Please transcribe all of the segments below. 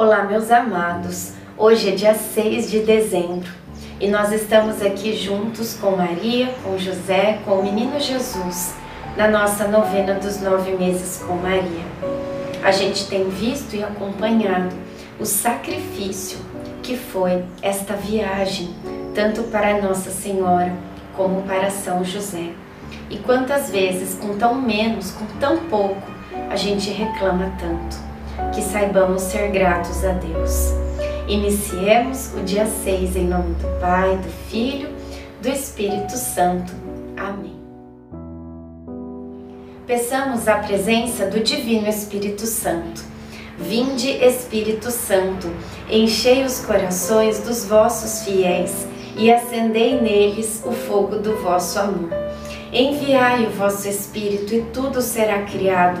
Olá, meus amados. Hoje é dia 6 de dezembro e nós estamos aqui juntos com Maria, com José, com o menino Jesus, na nossa novena dos nove meses com Maria. A gente tem visto e acompanhado o sacrifício que foi esta viagem, tanto para Nossa Senhora como para São José. E quantas vezes, com tão menos, com tão pouco, a gente reclama tanto que saibamos ser gratos a Deus. Iniciemos o dia 6 em nome do Pai, do Filho, do Espírito Santo. Amém. Peçamos a presença do Divino Espírito Santo. Vinde, Espírito Santo, enchei os corações dos vossos fiéis e acendei neles o fogo do vosso amor. Enviai o vosso Espírito e tudo será criado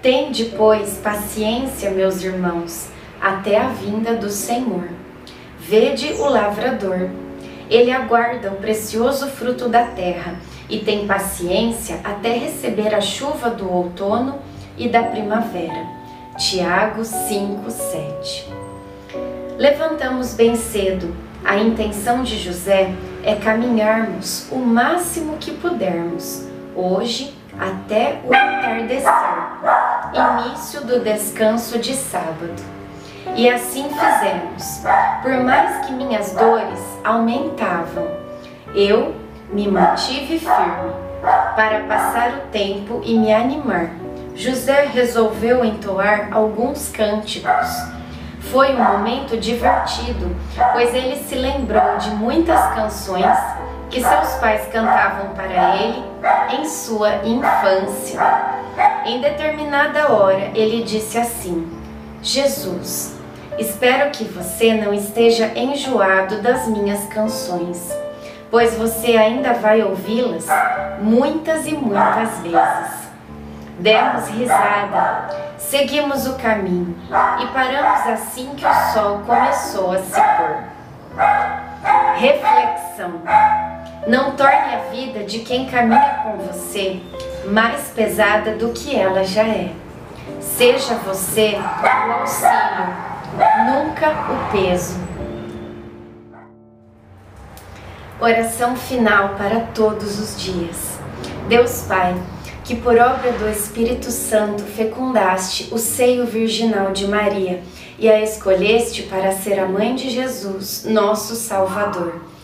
Tende, pois, paciência, meus irmãos, até a vinda do Senhor. Vede o lavrador. Ele aguarda o precioso fruto da terra e tem paciência até receber a chuva do outono e da primavera. Tiago 5, 7. Levantamos bem cedo. A intenção de José é caminharmos o máximo que pudermos, hoje até o entardecer, início do descanso de sábado. E assim fizemos. Por mais que minhas dores aumentavam, eu me mantive firme para passar o tempo e me animar. José resolveu entoar alguns cânticos. Foi um momento divertido, pois ele se lembrou de muitas canções que seus pais cantavam para ele em sua infância. Em determinada hora, ele disse assim: Jesus, espero que você não esteja enjoado das minhas canções, pois você ainda vai ouvi-las muitas e muitas vezes. Demos risada, seguimos o caminho e paramos assim que o sol começou a se pôr. Reflexão não torne a vida de quem caminha com você mais pesada do que ela já é. Seja você o auxílio, nunca o peso. Oração final para todos os dias. Deus Pai, que por obra do Espírito Santo fecundaste o seio virginal de Maria e a escolheste para ser a mãe de Jesus, nosso Salvador.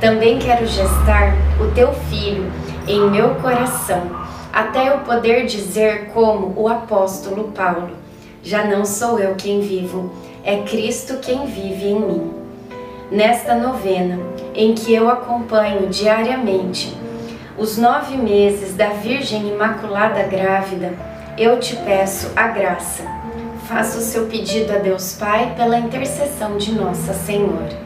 também quero gestar o teu filho em meu coração, até eu poder dizer, como o apóstolo Paulo: Já não sou eu quem vivo, é Cristo quem vive em mim. Nesta novena, em que eu acompanho diariamente os nove meses da Virgem Imaculada Grávida, eu te peço a graça. Faça o seu pedido a Deus Pai pela intercessão de Nossa Senhora.